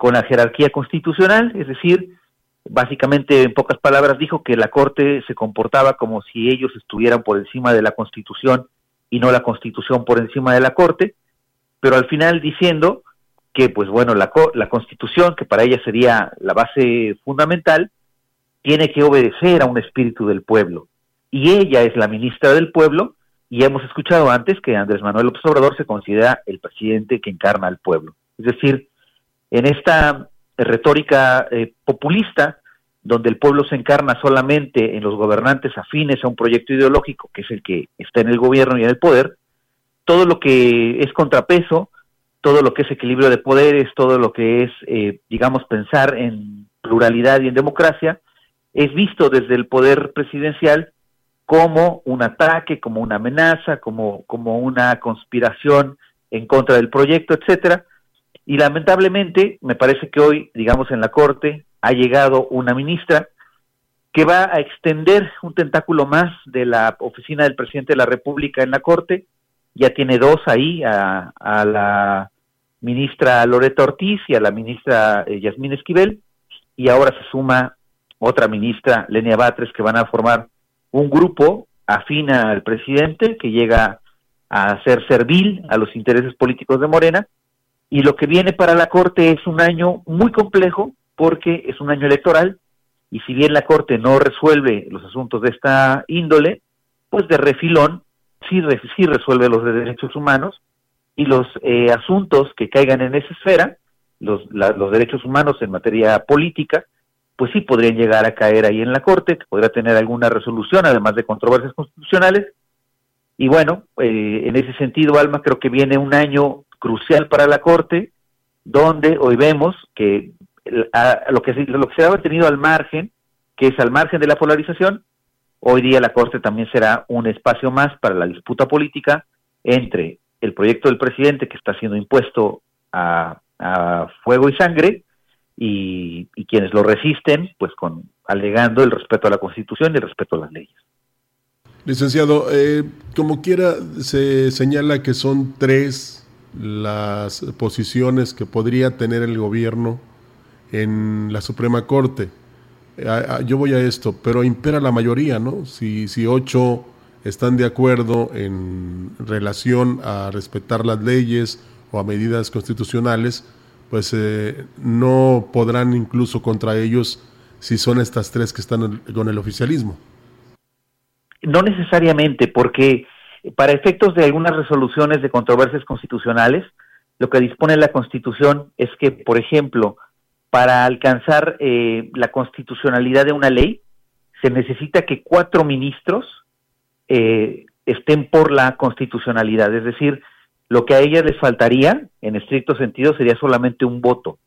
con la jerarquía constitucional, es decir, básicamente en pocas palabras dijo que la Corte se comportaba como si ellos estuvieran por encima de la Constitución y no la Constitución por encima de la Corte, pero al final diciendo que pues bueno, la, la Constitución, que para ella sería la base fundamental, tiene que obedecer a un espíritu del pueblo. Y ella es la ministra del pueblo, y hemos escuchado antes que Andrés Manuel López Obrador se considera el presidente que encarna al pueblo. Es decir, en esta retórica eh, populista, donde el pueblo se encarna solamente en los gobernantes afines a un proyecto ideológico, que es el que está en el gobierno y en el poder, todo lo que es contrapeso, todo lo que es equilibrio de poderes, todo lo que es, eh, digamos, pensar en pluralidad y en democracia, es visto desde el poder presidencial como un ataque, como una amenaza, como, como una conspiración en contra del proyecto, etcétera, y lamentablemente, me parece que hoy, digamos, en la Corte ha llegado una ministra que va a extender un tentáculo más de la oficina del presidente de la República en la Corte. Ya tiene dos ahí, a, la ministra Loreta Ortiz y a la ministra eh, Yasmín Esquivel, y ahora se suma otra ministra, Lenia Batres, que van a formar un grupo afina al presidente que llega a ser servil a los intereses políticos de Morena y lo que viene para la Corte es un año muy complejo porque es un año electoral y si bien la Corte no resuelve los asuntos de esta índole, pues de refilón sí, sí resuelve los de derechos humanos y los eh, asuntos que caigan en esa esfera, los, los derechos humanos en materia política, pues sí podrían llegar a caer ahí en la Corte, que podría tener alguna resolución, además de controversias constitucionales. Y bueno, eh, en ese sentido, Alma, creo que viene un año crucial para la Corte, donde hoy vemos que lo que, lo que se ha tenido al margen, que es al margen de la polarización, hoy día la Corte también será un espacio más para la disputa política entre el proyecto del presidente que está siendo impuesto a, fuego y sangre y, quienes lo resisten, pues con alegando el respeto a la Constitución y el respeto a las leyes. Licenciado, eh, como quiera, se señala que son tres las posiciones que podría tener el gobierno en la Suprema Corte. Yo voy a esto, pero impera la mayoría, ¿no? Si, si ocho están de acuerdo en relación a respetar las leyes o a medidas constitucionales, pues eh, no podrán incluso contra ellos si son estas tres que están con el oficialismo. No necesariamente, porque para efectos de algunas resoluciones de controversias constitucionales, lo que dispone la Constitución es que, por ejemplo, para alcanzar eh, la constitucionalidad de una ley, se necesita que cuatro ministros eh, estén por la constitucionalidad. Es decir, lo que a ellas les faltaría, en estricto sentido, sería solamente un voto.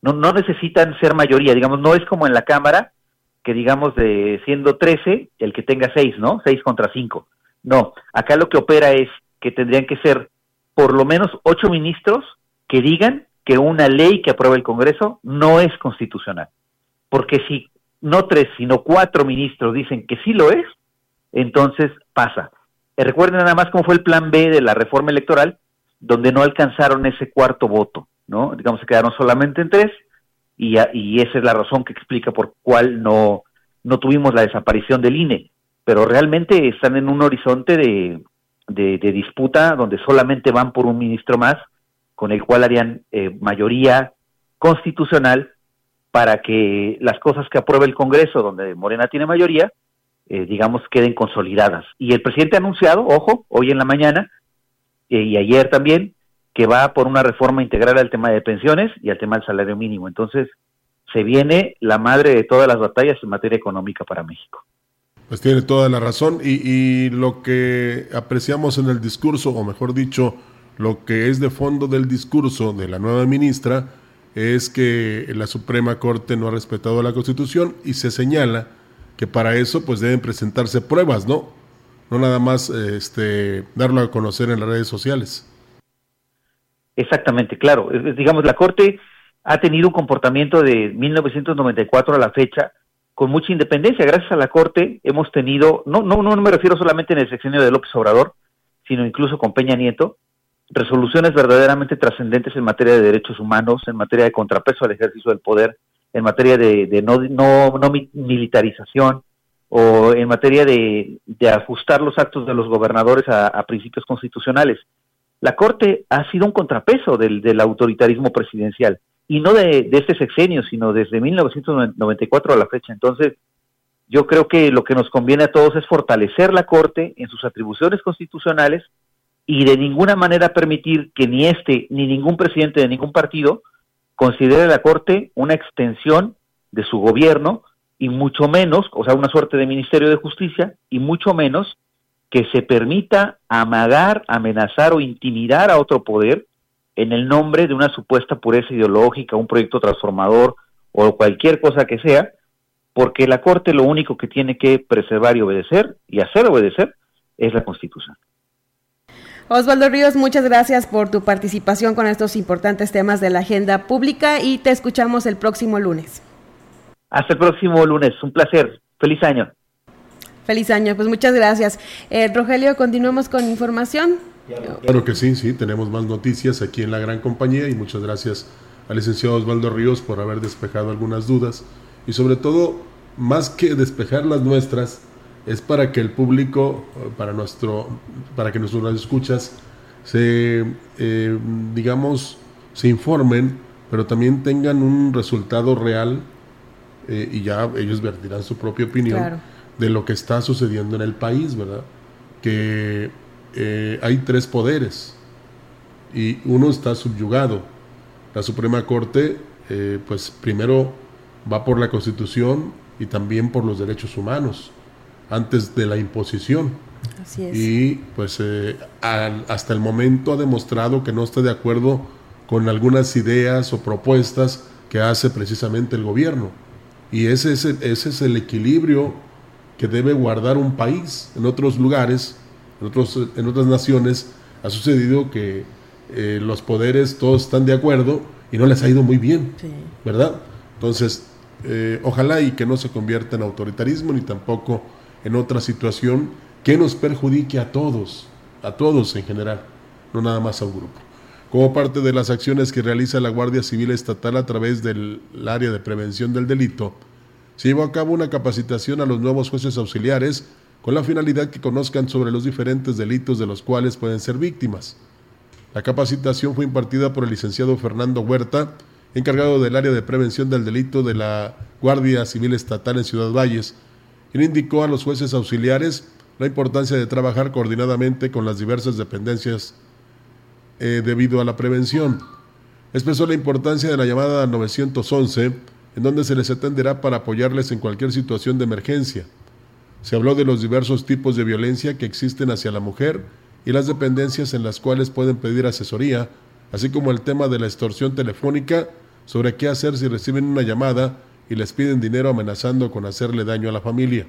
No, necesitan ser mayoría, digamos, no es como en la Cámara, que digamos de siendo 13, el que tenga 6, ¿no? 6 contra 5. No, acá lo que opera es que tendrían que ser por lo menos ocho ministros que digan que una ley que aprueba el Congreso no es constitucional. Porque si no tres, sino cuatro ministros dicen que sí lo es, entonces pasa. Eh, recuerden nada más cómo fue el plan B de la reforma electoral, donde no alcanzaron ese cuarto voto, ¿no? Digamos, se quedaron solamente en tres, y, y esa es la razón que explica por cuál no, no tuvimos la desaparición del INE. Pero realmente están en un horizonte de, disputa donde solamente van por un ministro más con el cual harían eh, mayoría constitucional para que las cosas que apruebe el Congreso, donde Morena tiene mayoría, eh, digamos, queden consolidadas. Y el presidente ha anunciado, ojo, hoy en la mañana eh, y ayer también, que va por una reforma integral al tema de pensiones y al tema del salario mínimo. Entonces, se viene la madre de todas las batallas en materia económica para México. Pues tiene toda la razón y, lo que apreciamos en el discurso, o mejor dicho, lo que es de fondo del discurso de la nueva ministra es que la Suprema Corte no ha respetado la Constitución y se señala que para eso pues deben presentarse pruebas, ¿no? No nada más este, darlo a conocer en las redes sociales. Exactamente, claro. Digamos, la Corte ha tenido un comportamiento de 1994 a la fecha con mucha independencia. Gracias a la Corte hemos tenido, no, no, no me refiero solamente en el sexenio de López Obrador, sino incluso con Peña Nieto, resoluciones verdaderamente trascendentes en materia de derechos humanos, en materia de contrapeso al ejercicio del poder, en materia de, no, no, no, militarización o en materia de, ajustar los actos de los gobernadores a, principios constitucionales. La Corte ha sido un contrapeso del, autoritarismo presidencial y no de, de, este sexenio, sino desde 1994 a la fecha. Entonces, yo creo que lo que nos conviene a todos es fortalecer la Corte en sus atribuciones constitucionales y de ninguna manera permitir que ni este ni ningún presidente de ningún partido considere la Corte una extensión de su gobierno y mucho menos, o sea, una suerte de Ministerio de Justicia y mucho menos que se permita amagar, amenazar o intimidar a otro poder en el nombre de una supuesta pureza ideológica, un proyecto transformador o cualquier cosa que sea, porque la Corte lo único que tiene que preservar y obedecer y hacer obedecer es la Constitución. Osvaldo Ríos, muchas gracias por tu participación con estos importantes temas de la agenda pública y te escuchamos el próximo lunes. Hasta el próximo lunes, un placer. Feliz año. Feliz año, pues muchas gracias. Eh, Rogelio, continuamos con información. Claro que sí, sí, tenemos más noticias aquí en la gran compañía y muchas gracias al licenciado Osvaldo Ríos por haber despejado algunas dudas. Y sobre todo, más que despejar las nuestras, es para que el público, para nuestro, para que nuestros escuchas se, eh, digamos, se informen, pero también tengan un resultado real eh, y ya ellos vertirán su propia opinión de lo que está sucediendo en el país, ¿verdad? Que eh, hay tres poderes y uno está subyugado. La Suprema Corte, pues primero va por la Constitución y también por los derechos humanos, antes de la imposición. Así es. Y pues eh, hasta el momento ha demostrado que no está de acuerdo con algunas ideas o propuestas que hace precisamente el gobierno. Y ese es el, ese es el equilibrio que debe guardar un país. En otros lugares, en, otros, en otras naciones, ha sucedido que eh, los poderes todos están de acuerdo y no les ha ido muy bien, ¿verdad? Entonces, eh, ojalá y que no se convierta en autoritarismo ni tampoco en otra situación que nos perjudique a todos, a todos en general, no nada más a un grupo. Como parte de las acciones que realiza la Guardia Civil Estatal a través del área de prevención del delito, se llevó a cabo una capacitación a los nuevos jueces auxiliares con la finalidad que conozcan sobre los diferentes delitos de los cuales pueden ser víctimas. La capacitación fue impartida por el licenciado Fernando Huerta, encargado del área de prevención del delito de la Guardia Civil Estatal en Ciudad Valles, quien indicó a los jueces auxiliares la importancia de trabajar coordinadamente con las diversas dependencias eh, debido a la prevención. Expresó la importancia de la llamada 911, en donde se les atenderá para apoyarles en cualquier situación de emergencia. Se habló de los diversos tipos de violencia que existen hacia la mujer y las dependencias en las cuales pueden pedir asesoría, así como el tema de la extorsión telefónica sobre qué hacer si reciben una llamada y les piden dinero amenazando con hacerle daño a la familia.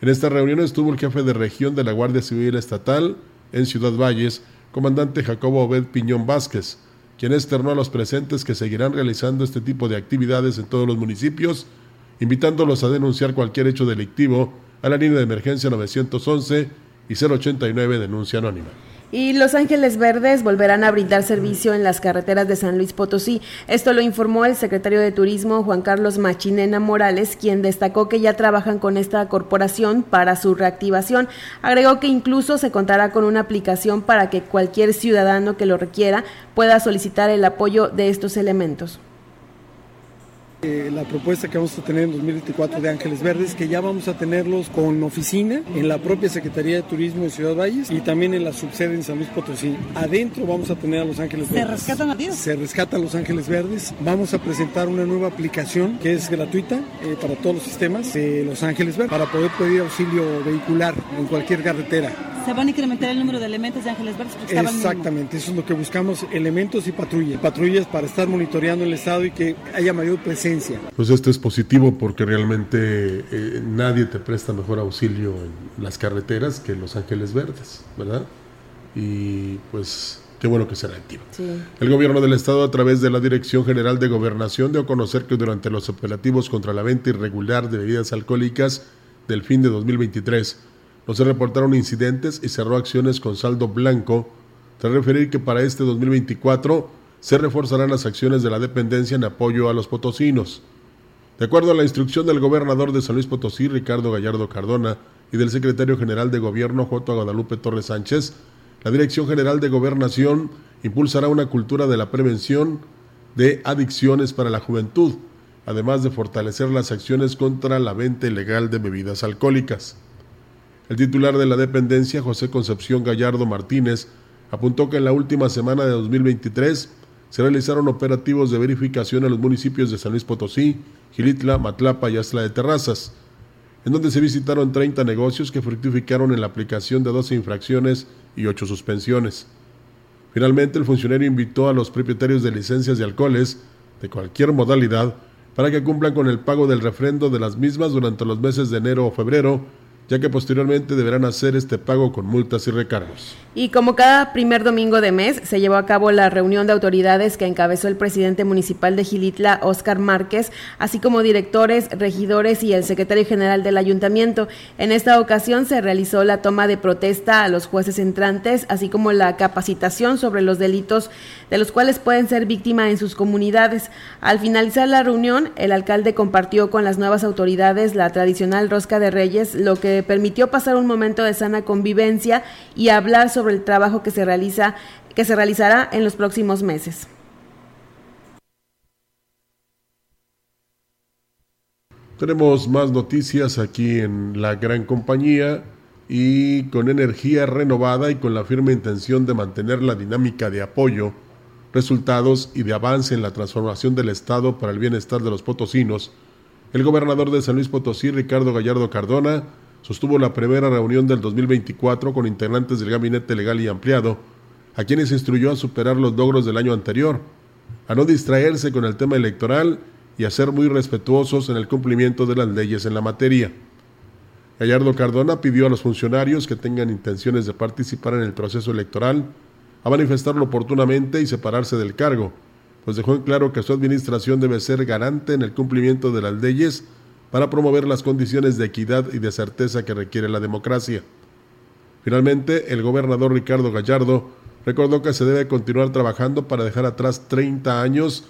En esta reunión estuvo el jefe de región de la Guardia Civil Estatal en Ciudad Valles, comandante Jacobo Obed Piñón Vázquez, quien externó a los presentes que seguirán realizando este tipo de actividades en todos los municipios, invitándolos a denunciar cualquier hecho delictivo a la línea de emergencia 911 y 089 denuncia anónima. Y Los Ángeles Verdes volverán a brindar servicio en las carreteras de San Luis Potosí. Esto lo informó el secretario de Turismo Juan Carlos Machinena Morales, quien destacó que ya trabajan con esta corporación para su reactivación. Agregó que incluso se contará con una aplicación para que cualquier ciudadano que lo requiera pueda solicitar el apoyo de estos elementos. Eh, la propuesta que vamos a tener en 2024 de Ángeles Verdes, que ya vamos a tenerlos con oficina en la propia Secretaría de Turismo de Ciudad Valles y también en la subsede en San Luis Potosí. Adentro vamos a tener a Los Ángeles Verdes. ¿Se rescatan a ti? Se rescatan Los Ángeles Verdes. Vamos a presentar una nueva aplicación que es gratuita eh, para todos los sistemas de Los Ángeles Verdes para poder pedir auxilio vehicular en cualquier carretera. ¿Se van a incrementar el número de elementos de Ángeles Verdes? Exactamente, eso es lo que buscamos, elementos y patrullas. Patrullas para estar monitoreando el estado y que haya mayor presencia pues esto es positivo porque realmente eh, nadie te presta mejor auxilio en las carreteras que Los Ángeles Verdes, ¿verdad? Y pues qué bueno que se reactiva. El gobierno del estado a través de la Dirección General de Gobernación dio a conocer que durante los operativos contra la venta irregular de bebidas alcohólicas del fin de 2023 no se reportaron incidentes y cerró acciones con saldo blanco, tras referir que para este 2024 se reforzarán las acciones de la dependencia en apoyo a los potosinos. De acuerdo a la instrucción del gobernador de San Luis Potosí, Ricardo Gallardo Cardona, y del secretario general de Gobierno, J. Guadalupe Torres Sánchez, la Dirección General de Gobernación impulsará una cultura de la prevención de adicciones para la juventud, además de fortalecer las acciones contra la venta ilegal de bebidas alcohólicas. El titular de la dependencia, José Concepción Gallardo Martínez, apuntó que en la última semana de 2023 se realizaron operativos de verificación en los municipios de San Luis Potosí, Gilitla, Matlapa y Asla de Terrazas, en donde se visitaron 30 negocios que fructificaron en la aplicación de 12 infracciones y 8 suspensiones. Finalmente, el funcionario invitó a los propietarios de licencias de alcoholes de cualquier modalidad para que cumplan con el pago del refrendo de las mismas durante los meses de enero o febrero ya que posteriormente deberán hacer este pago con multas y recargos. Y como cada primer domingo de mes, se llevó a cabo la reunión de autoridades que encabezó el presidente municipal de Gilitla, Óscar Márquez, así como directores, regidores y el secretario general del ayuntamiento. En esta ocasión se realizó la toma de protesta a los jueces entrantes, así como la capacitación sobre los delitos de los cuales pueden ser víctimas en sus comunidades. Al finalizar la reunión, el alcalde compartió con las nuevas autoridades la tradicional rosca de reyes, lo que permitió pasar un momento de sana convivencia y hablar sobre el trabajo que se realiza que se realizará en los próximos meses. Tenemos más noticias aquí en la gran compañía y con energía renovada y con la firme intención de mantener la dinámica de apoyo resultados y de avance en la transformación del Estado para el bienestar de los potosinos, el gobernador de San Luis Potosí, Ricardo Gallardo Cardona, sostuvo la primera reunión del 2024 con integrantes del gabinete legal y ampliado, a quienes instruyó a superar los logros del año anterior, a no distraerse con el tema electoral y a ser muy respetuosos en el cumplimiento de las leyes en la materia. Gallardo Cardona pidió a los funcionarios que tengan intenciones de participar en el proceso electoral a manifestarlo oportunamente y separarse del cargo, pues dejó en claro que su administración debe ser garante en el cumplimiento de las leyes para promover las condiciones de equidad y de certeza que requiere la democracia. Finalmente, el gobernador Ricardo Gallardo recordó que se debe continuar trabajando para dejar atrás 30 años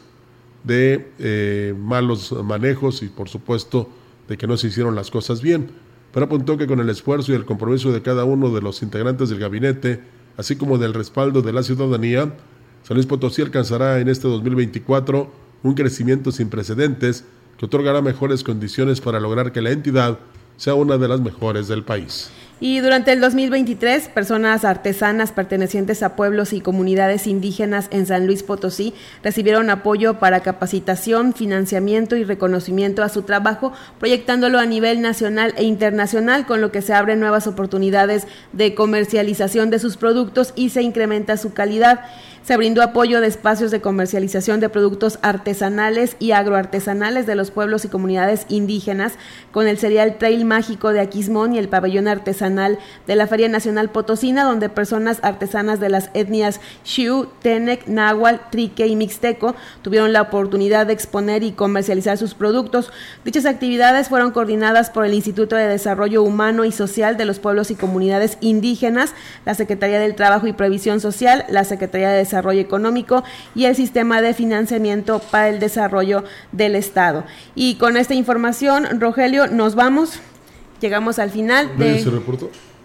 de eh, malos manejos y por supuesto de que no se hicieron las cosas bien, pero apuntó que con el esfuerzo y el compromiso de cada uno de los integrantes del gabinete, así como del respaldo de la ciudadanía, San Luis Potosí alcanzará en este 2024 un crecimiento sin precedentes que otorgará mejores condiciones para lograr que la entidad sea una de las mejores del país. Y durante el 2023, personas artesanas pertenecientes a pueblos y comunidades indígenas en San Luis Potosí recibieron apoyo para capacitación, financiamiento y reconocimiento a su trabajo, proyectándolo a nivel nacional e internacional, con lo que se abren nuevas oportunidades de comercialización de sus productos y se incrementa su calidad. Se brindó apoyo de espacios de comercialización de productos artesanales y agroartesanales de los pueblos y comunidades indígenas con el serial Trail Mágico de Aquismón y el pabellón artesanal de la Feria Nacional Potosina, donde personas artesanas de las etnias Xiu, Tenec, Nahual, Trique y Mixteco tuvieron la oportunidad de exponer y comercializar sus productos. Dichas actividades fueron coordinadas por el Instituto de Desarrollo Humano y Social de los Pueblos y Comunidades Indígenas, la Secretaría del Trabajo y Previsión Social, la Secretaría de Desarrollo Económico y el Sistema de Financiamiento para el Desarrollo del Estado. Y con esta información, Rogelio, nos vamos. Llegamos al final de...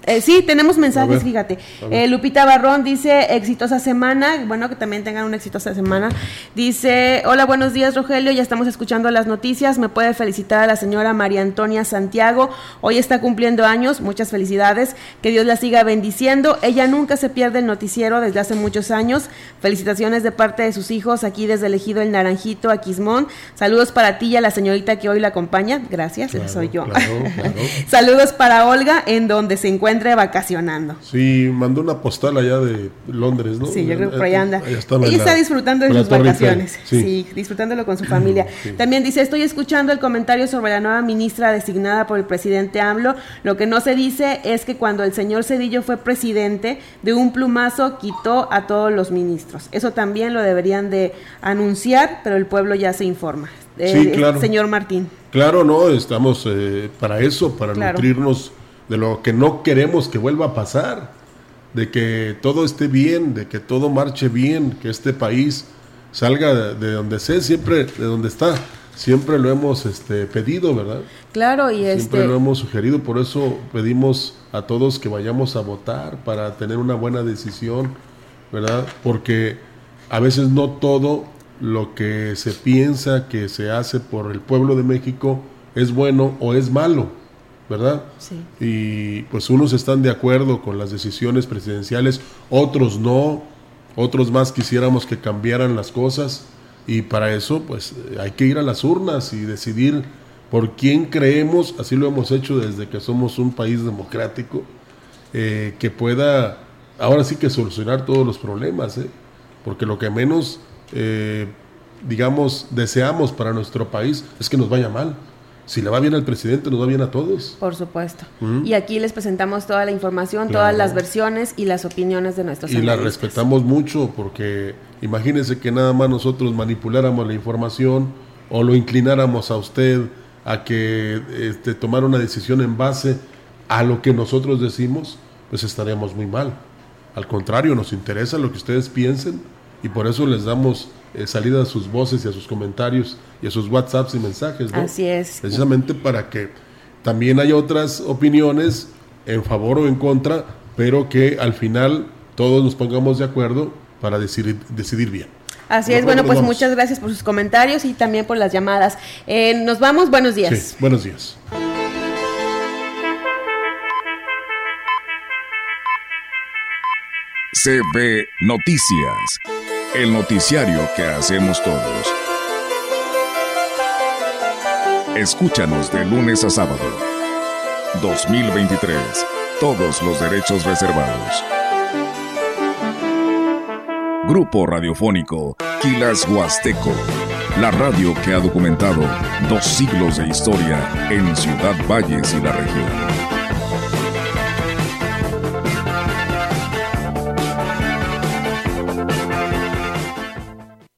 Eh, sí, tenemos mensajes, fíjate. Eh, Lupita Barrón dice, exitosa semana, bueno, que también tengan una exitosa semana. Dice, hola, buenos días, Rogelio, ya estamos escuchando las noticias. Me puede felicitar a la señora María Antonia Santiago. Hoy está cumpliendo años, muchas felicidades. Que Dios la siga bendiciendo. Ella nunca se pierde el noticiero desde hace muchos años. Felicitaciones de parte de sus hijos aquí desde elegido el Naranjito, a Quismón. Saludos para ti y a la señorita que hoy la acompaña. Gracias, soy yo. Saludos para Olga, en donde se encuentra vacacionando. Sí, mandó una postal allá de Londres, ¿no? Sí, yo creo que por allá anda. Ella está disfrutando de sus vacaciones. Sí. disfrutándolo con su familia. También dice, estoy escuchando el comentario sobre la nueva ministra designada por el presidente AMLO. Lo que no se dice es que cuando el señor Cedillo fue presidente, de un plumazo quitó a todos los ministros. Eso también lo deberían de anunciar, pero el pueblo ya se informa. sí, claro. Señor Martín. Claro, no, estamos eh, para eso, para nutrirnos de lo que no queremos que vuelva a pasar, de que todo esté bien, de que todo marche bien, que este país salga de, donde sea, siempre de donde está. Siempre lo hemos este, pedido, ¿verdad? Claro, y Siempre este lo hemos sugerido, por eso pedimos a todos que vayamos a votar para tener una buena decisión, ¿verdad? Porque a veces no todo lo que se piensa que se hace por el pueblo de México es bueno o es malo ¿verdad? Sí. Y pues unos están de acuerdo con las decisiones presidenciales, otros no, otros más quisiéramos que cambiaran las cosas y para eso pues hay que ir a las urnas y decidir por quién creemos, así lo hemos hecho desde que somos un país democrático, eh, que pueda ahora sí que solucionar todos los problemas, ¿eh? porque lo que menos, eh, digamos, deseamos para nuestro país es que nos vaya mal si le va bien al presidente, nos va bien a todos. Por supuesto. Y aquí les presentamos toda la información, todas las versiones y las opiniones de nuestros Y la respetamos mucho porque imagínense que nada más nosotros manipuláramos la información o lo inclináramos a usted a que este, tomara una decisión en base a lo que nosotros decimos, pues estaríamos muy mal. Al contrario, nos interesa lo que ustedes piensen y por eso les damos eh, salida a sus voces y a sus comentarios y a sus WhatsApps y mensajes. ¿no? Así es. Precisamente para que también haya otras opiniones en favor o en contra, pero que al final todos nos pongamos de acuerdo para decidir, decidir bien. Así es, bueno, pues muchas gracias por sus comentarios y también por las llamadas. Eh, nos vamos, buenos días. Sí, buenos días. CB Noticias. El noticiario que hacemos todos. Escúchanos de lunes a sábado. 2023. Todos los derechos reservados. Grupo Radiofónico Quilas Huasteco. La radio que ha documentado dos siglos de historia en Ciudad Valles y la región.